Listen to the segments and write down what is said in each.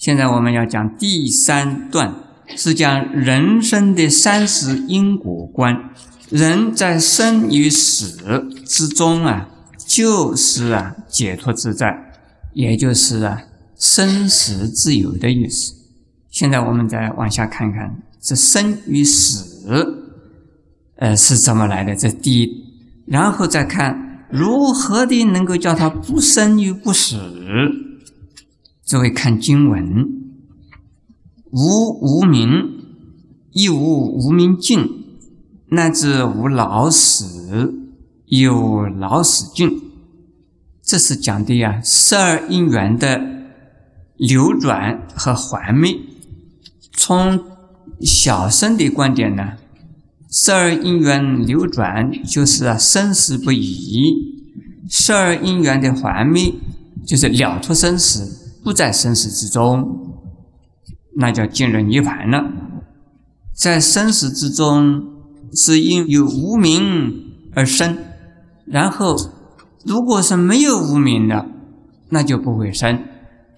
现在我们要讲第三段，是讲人生的三十因果观。人在生与死之中啊，就是啊解脱自在，也就是啊生死自由的意思。现在我们再往下看看，这生与死，呃是怎么来的？这第一，然后再看如何的能够叫它不生与不死。这位看经文，无无明，亦无无明尽，乃至无老死，有老死尽。这是讲的呀，十二因缘的流转和还灭。从小生的观点呢，十二因缘流转就是啊生死不已；十二因缘的还灭就是了脱生死。不在生死之中，那叫进入涅槃了。在生死之中，是因有无名而生；然后，如果是没有无名的，那就不会生，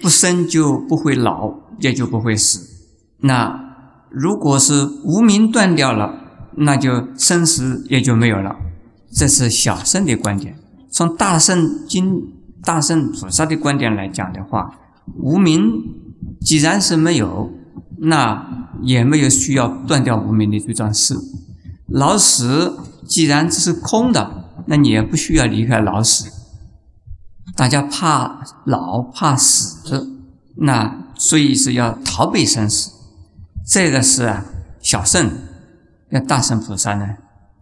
不生就不会老，也就不会死。那如果是无名断掉了，那就生死也就没有了。这是小圣的观点。从大圣经、大圣菩萨的观点来讲的话。无名既然是没有，那也没有需要断掉无名的这桩事。老死既然只是空的，那你也不需要离开老死。大家怕老怕死，那所以是要逃避生死。这个是啊，小圣要大圣菩萨呢，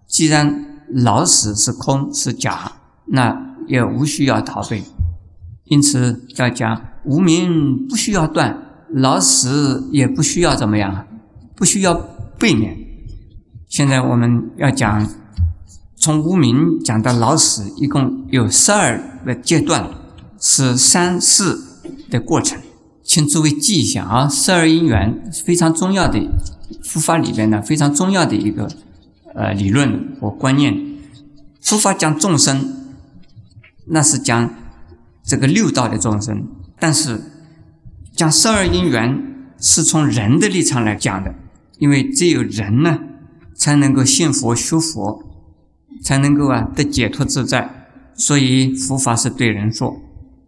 既然老死是空是假，那也无需要逃避。因此要讲。无名不需要断，老死也不需要怎么样，不需要避免。现在我们要讲，从无名讲到老死，一共有十二个阶段，是三世的过程，请诸位记一下啊。十二因缘非常重要的佛法里边呢，非常重要的一个呃理论和观念。佛法讲众生，那是讲这个六道的众生。但是，讲十二因缘是从人的立场来讲的，因为只有人呢，才能够信佛修佛，才能够啊得解脱自在。所以佛法是对人说。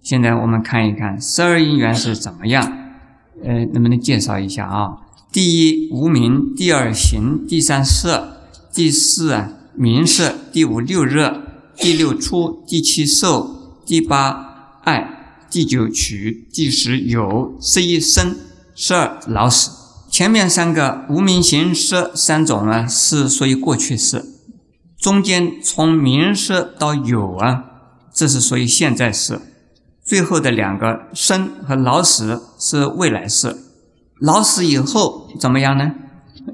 现在我们看一看十二因缘是怎么样，呃，能不能介绍一下啊？第一无名，第二行，第三色，第四啊名色，第五六热，第六出，第七受，第八爱。第九取，第十有，十一生，十二老死。前面三个无名行识三种啊，是属于过去式；中间从名色到有啊，这是属于现在式；最后的两个生和老死是未来式。老死以后怎么样呢？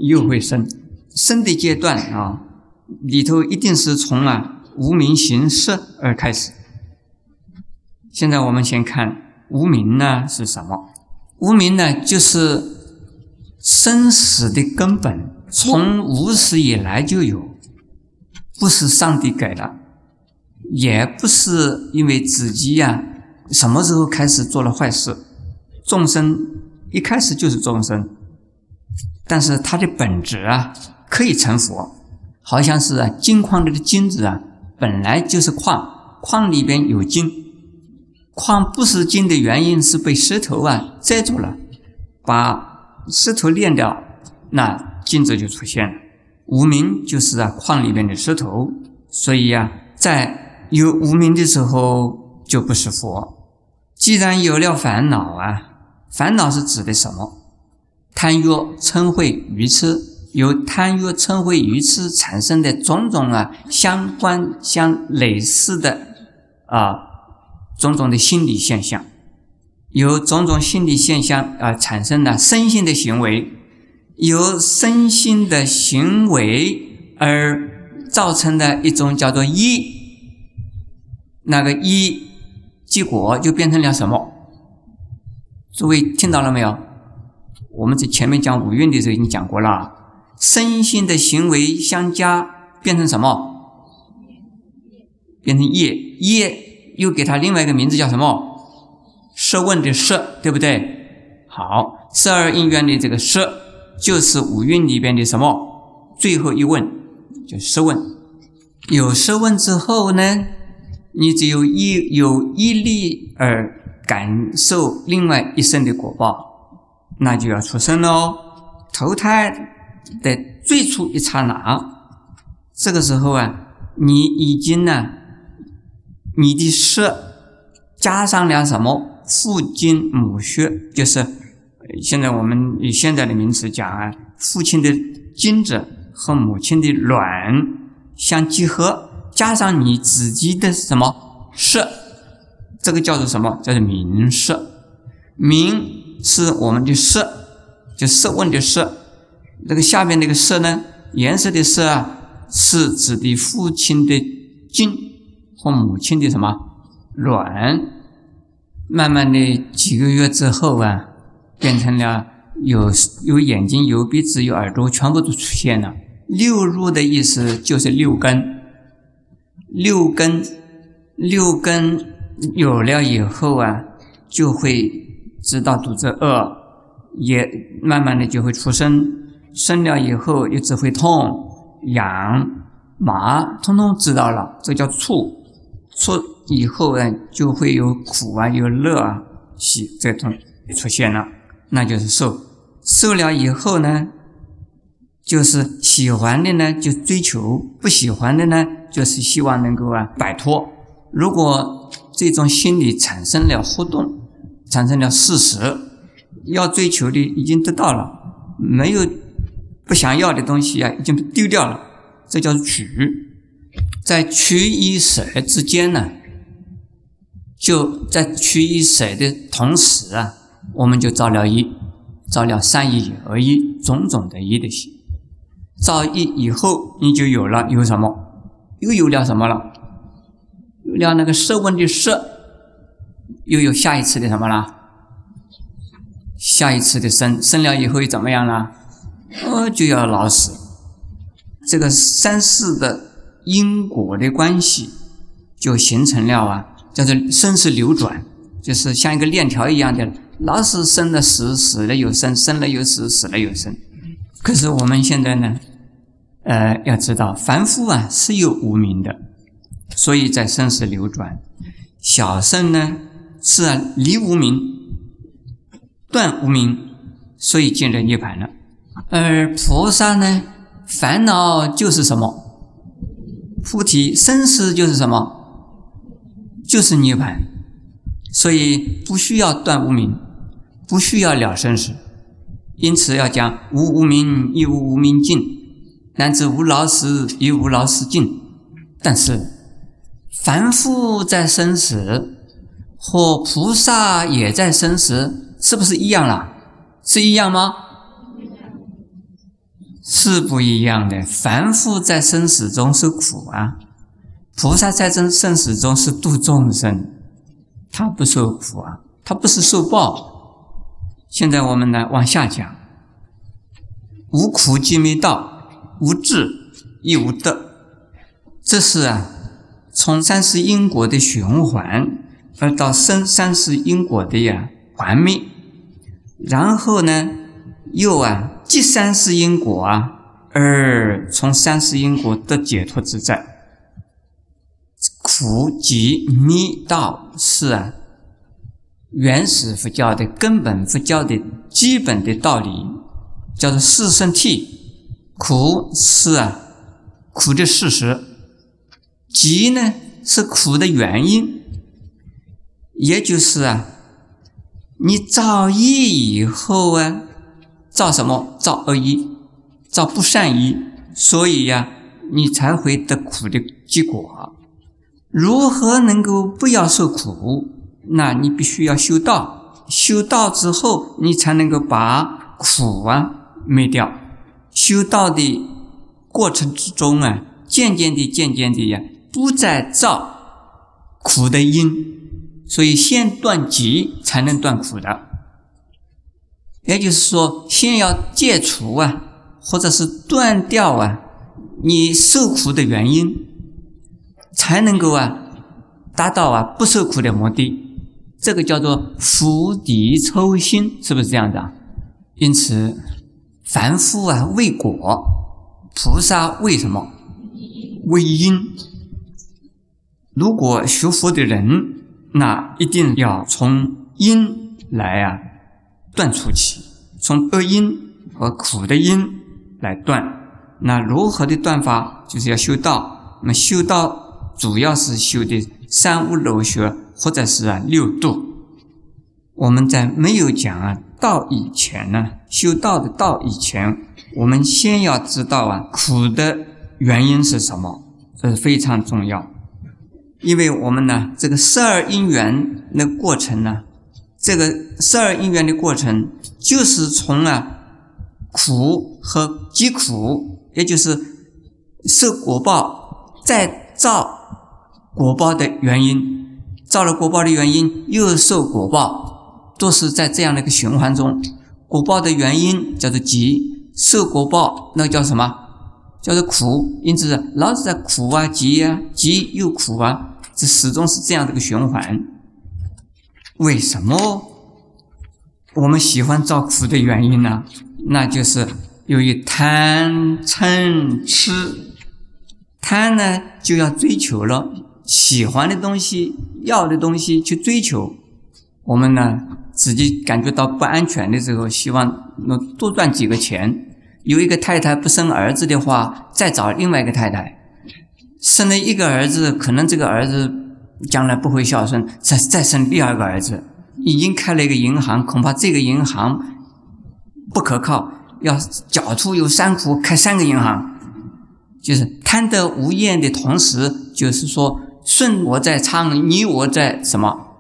又会生。生的阶段啊，里头一定是从啊无名行识而开始。现在我们先看无名呢是什么？无名呢就是生死的根本，从无始以来就有，不是上帝给的，也不是因为自己呀什么时候开始做了坏事。众生一开始就是众生，但是它的本质啊可以成佛，好像是啊金矿里的金子啊本来就是矿，矿里边有金。矿不是金的原因是被石头啊摘住了，把石头炼掉，那金子就出现了。无名就是啊矿里面的石头，所以啊，在有无名的时候就不是佛。既然有了烦恼啊，烦恼是指的什么？贪欲、嗔恚、愚痴，由贪欲、嗔恚、愚痴产生的种种啊相关相类似的啊。种种的心理现象，由种种心理现象而产生的身心的行为，由身心的行为而造成的一种叫做业，那个业结果就变成了什么？诸位听到了没有？我们在前面讲五蕴的时候已经讲过了，身心的行为相加变成什么？变成业业。又给他另外一个名字叫什么？设问的设，对不对？好，十二因缘的这个十，就是五蕴里边的什么？最后一问，就十问。有十问之后呢，你只有一有一力而感受另外一生的果报，那就要出生喽，投胎的最初一刹那，这个时候啊，你已经呢，你的色加上了什么？父精母血，就是。现在我们以现在的名词讲啊，父亲的精子和母亲的卵相结合，加上你自己的什么色，这个叫做什么？叫做明色。明是我们的色，就色问的色。这个下边那个色呢，颜色的色啊，是指的父亲的精和母亲的什么卵。慢慢的几个月之后啊。变成了有有眼睛、有鼻子、有耳朵，全部都出现了。六入的意思就是六根，六根，六根有了以后啊，就会知道肚子饿，也慢慢的就会出生。生了以后又只会痛、痒、麻，通通知道了，这叫触。出以后呢，就会有苦啊，有乐啊，喜这种出现了。那就是受，受了以后呢，就是喜欢的呢就追求，不喜欢的呢就是希望能够啊摆脱。如果这种心理产生了互动，产生了事实，要追求的已经得到了，没有不想要的东西啊已经丢掉了，这叫取。在取与舍之间呢，就在取与舍的同时啊。我们就造了一，造了善意而一种种的一的心，造一以后，你就有了有什么？又有了什么了？有了那个色问的色，又有下一次的什么了？下一次的生，生了以后又怎么样了？哦，就要老死。这个三世的因果的关系，就形成了啊，叫做生死流转，就是像一个链条一样的。老是生了死，死了又生，生了又死，死了又生。可是我们现在呢，呃，要知道凡夫啊是有无名的，所以在生死流转。小圣呢是啊离无名，断无名，所以进入涅盘了。而菩萨呢，烦恼就是什么？菩提生死就是什么？就是涅盘，所以不需要断无名。不需要了生死，因此要讲无无明亦无无明尽，乃至无老死亦无老死尽。但是凡夫在生死，或菩萨也在生死，是不是一样了？是一样吗？是不一样的。凡夫在生死中是苦啊，菩萨在生生死中是度众生，他不受苦啊，他不是受报。现在我们呢往下讲，无苦即没道，无智亦无得。这是啊，从三世因果的循环，而到生三世因果的呀还灭，然后呢又啊即三世因果啊，而从三世因果得解脱自在。苦集灭道是啊。原始佛教的根本，佛教的基本的道理，叫做四圣谛。苦是啊，苦的事实；集呢是苦的原因。也就是啊，你造业以后啊，造什么？造恶业，造不善业，所以呀，你才会得苦的结果。如何能够不要受苦？那你必须要修道，修道之后，你才能够把苦啊灭掉。修道的过程之中啊，渐渐的、渐渐的呀，不再造苦的因。所以，先断集才能断苦的。也就是说，先要戒除啊，或者是断掉啊，你受苦的原因，才能够啊，达到啊不受苦的目的。这个叫做釜底抽薪，是不是这样的？因此，凡夫啊为果，菩萨为什么？为因。如果学佛的人，那一定要从因来啊断除起，从恶因和苦的因来断。那如何的断法？就是要修道。那么修道主要是修的三无漏学，或者是啊六度。我们在没有讲啊道以前呢，修道的道以前，我们先要知道啊苦的原因是什么，这是非常重要。因为我们呢，这个十二因缘的过程呢，这个十二因缘的过程就是从啊苦和疾苦，也就是受果报再造果报的原因，造了果报的原因又受果报，都是在这样的一个循环中。果报的原因叫做疾，受果报那叫什么？叫做苦。因此，老是在苦啊、疾啊、疾又苦啊。这始终是这样的一个循环。为什么我们喜欢造苦的原因呢？那就是由于贪嗔痴。贪呢，就要追求了喜欢的东西、要的东西去追求。我们呢，自己感觉到不安全的时候，希望能多赚几个钱。有一个太太不生儿子的话，再找另外一个太太。生了一个儿子，可能这个儿子将来不会孝顺，再再生第二个儿子。已经开了一个银行，恐怕这个银行不可靠，要狡兔有三苦，开三个银行，就是贪得无厌的同时，就是说顺我在昌，你我在什么？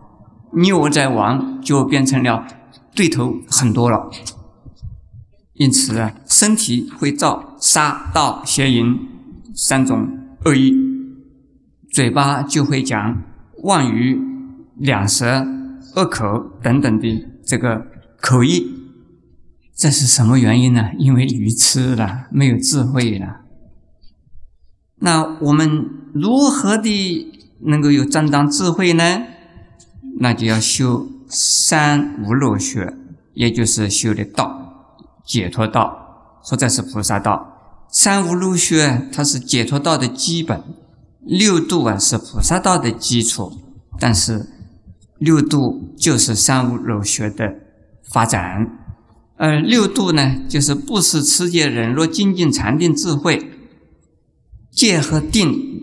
你我在亡，就变成了对头很多了。因此呢，身体会造杀盗邪淫三种。恶意，嘴巴就会讲妄语、两舌、恶口等等的这个口译，这是什么原因呢？因为愚痴了，没有智慧了。那我们如何的能够有正当智慧呢？那就要修三无漏学，也就是修的道，解脱道，或者是菩萨道。三无漏学，它是解脱道的基本；六度啊，是菩萨道的基础。但是六度就是三无漏学的发展，而六度呢，就是布施、持戒、忍辱、精进、禅定、智慧。戒和定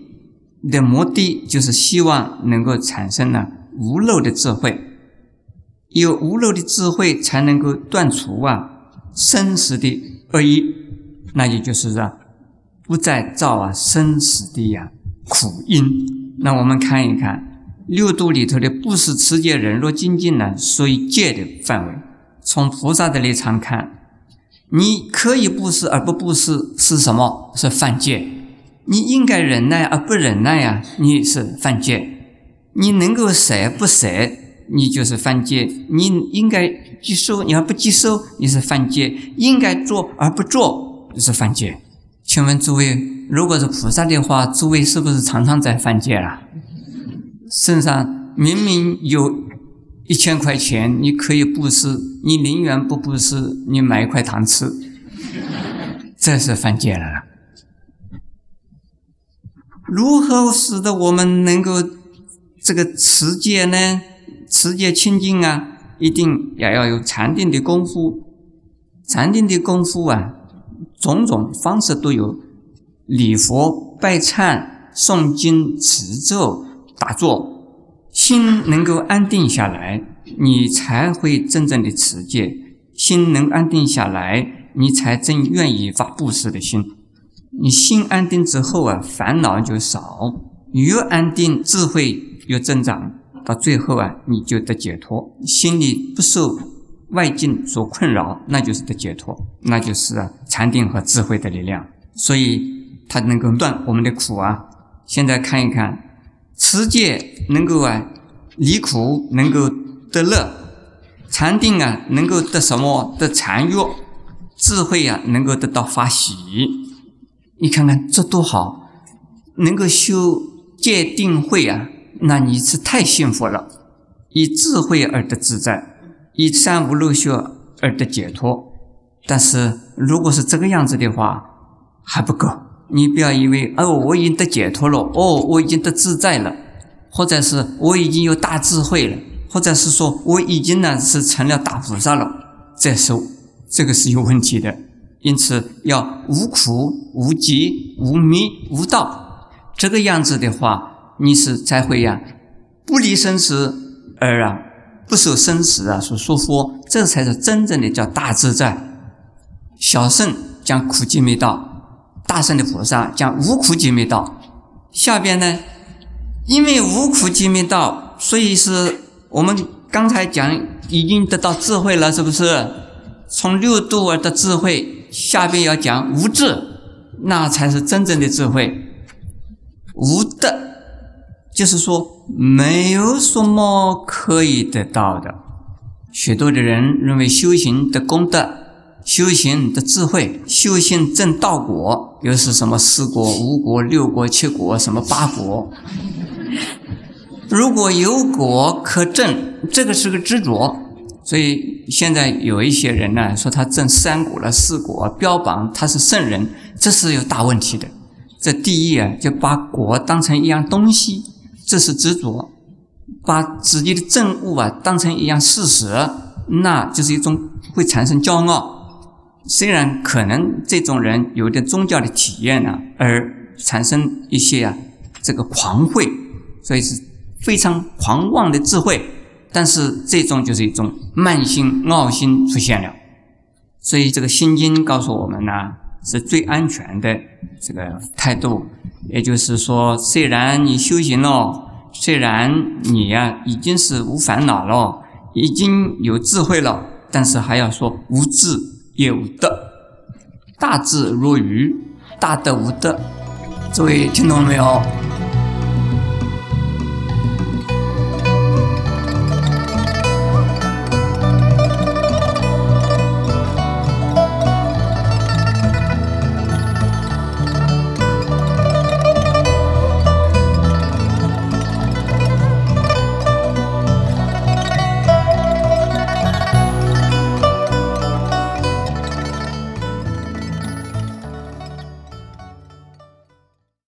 的目的，就是希望能够产生呢无漏的智慧。有无漏的智慧，才能够断除啊生死的恶意。那也就是啊，不再造啊生死的呀苦因。那我们看一看六度里头的布施、持戒、忍辱、精进呢，属于戒的范围。从菩萨的立场看，你可以布施而不布施是什么？是犯戒。你应该忍耐而不忍耐呀，你是犯戒。你能够舍不舍，你就是犯戒。你应该接受，你要不接受，你是犯戒。应该做而不做。就是犯戒，请问诸位，如果是菩萨的话，诸位是不是常常在犯戒了？身上明明有一千块钱，你可以布施，你宁愿不布施，你买一块糖吃，这是犯戒了。如何使得我们能够这个持戒呢？持戒清净啊，一定也要有禅定的功夫，禅定的功夫啊。种种方式都有，礼佛、拜忏、诵经、持咒、打坐，心能够安定下来，你才会真正的持戒。心能安定下来，你才真愿意发布施的心。你心安定之后啊，烦恼就少，越安定，智慧越增长，到最后啊，你就得解脱，心里不受。外境所困扰，那就是的解脱，那就是禅定和智慧的力量，所以它能够断我们的苦啊。现在看一看，持戒能够啊离苦，能够得乐；禅定啊能够得什么？得禅悦；智慧啊能够得到发喜。你看看这多好，能够修戒定慧啊，那你是太幸福了。以智慧而得自在，以三无漏学而得解脱。但是如果是这个样子的话，还不够。你不要以为哦，我已经得解脱了，哦，我已经得自在了，或者是我已经有大智慧了，或者是说我已经呢是成了大菩萨了。这是这个是有问题的。因此要无苦、无集、无迷、无道，这个样子的话，你是才会呀不离生死而啊不受生死啊所束缚，这才是真正的叫大自在。小圣讲苦集灭道，大圣的菩萨讲无苦集灭道。下边呢，因为无苦集灭道，所以是我们刚才讲已经得到智慧了，是不是？从六度而得智慧，下边要讲无智，那才是真正的智慧。无德，就是说没有什么可以得到的。许多的人认为修行的功德。修行的智慧，修行证道果，又是什么四果、五果、六果、七果，什么八果？如果有果可证，这个是个执着。所以现在有一些人呢，说他证三果了、四果，标榜他是圣人，这是有大问题的。这第一啊，就把果当成一样东西，这是执着；把自己的证悟啊当成一样事实，那就是一种会产生骄傲。虽然可能这种人有点宗教的体验呢，而产生一些啊这个狂慧，所以是非常狂妄的智慧，但是这种就是一种慢性傲心出现了。所以这个心经告诉我们呢，是最安全的这个态度。也就是说，虽然你修行了，虽然你呀已经是无烦恼了，已经有智慧了，但是还要说无智。有德，大智若愚，大德无德。各位听懂了没有？